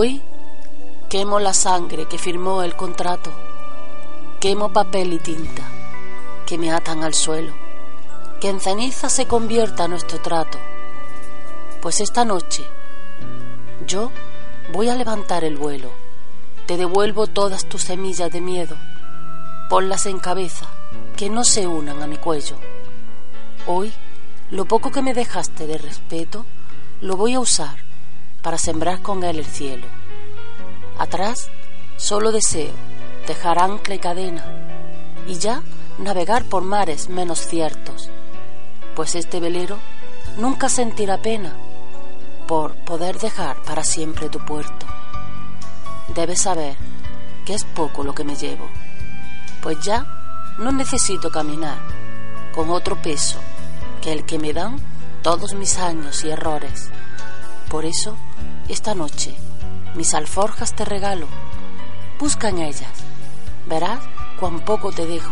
Hoy quemo la sangre que firmó el contrato, quemo papel y tinta que me atan al suelo, que en ceniza se convierta nuestro trato, pues esta noche yo voy a levantar el vuelo, te devuelvo todas tus semillas de miedo, ponlas en cabeza, que no se unan a mi cuello. Hoy, lo poco que me dejaste de respeto, lo voy a usar para sembrar con él el cielo. Atrás solo deseo dejar ancla y cadena y ya navegar por mares menos ciertos, pues este velero nunca sentirá pena por poder dejar para siempre tu puerto. Debes saber que es poco lo que me llevo, pues ya no necesito caminar con otro peso que el que me dan todos mis años y errores. Por eso, esta noche, mis alforjas te regalo. Busca en ellas. Verás cuán poco te dejo,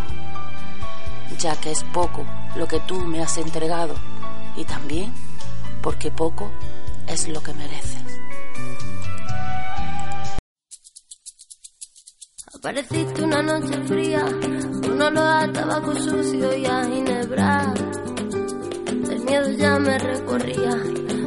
ya que es poco lo que tú me has entregado y también porque poco es lo que mereces. Apareciste una noche fría, con olor a tabaco sucio y a ginebra. El miedo ya me recorría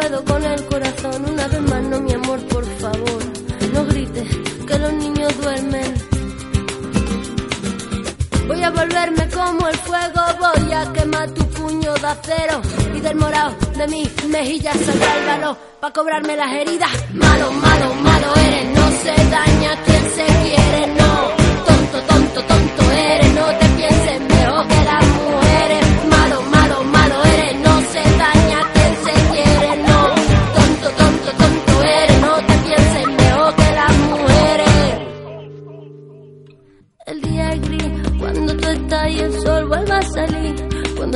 Puedo con el corazón. Una vez más, no, mi amor, por favor, no grites que los niños duermen. Voy a volverme como el fuego, voy a quemar tu puño de acero y del morado de mis mejillas saldrá el para cobrarme las heridas. Malo, malo, malo eres, no se daña quien se quiere, no.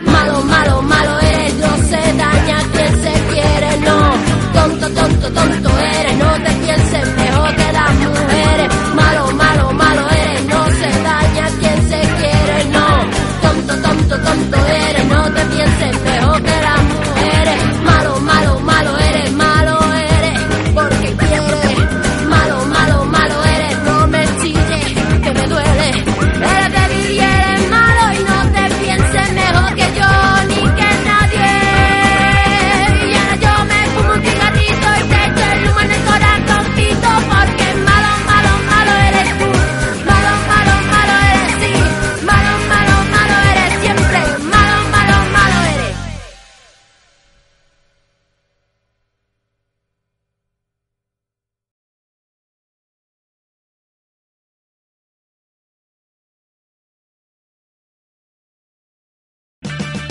Malo, malo, malo eres, no se daña quien se quiere, no. Tonto, tonto, tonto eres, no te pienses mejor que las mujeres. Malo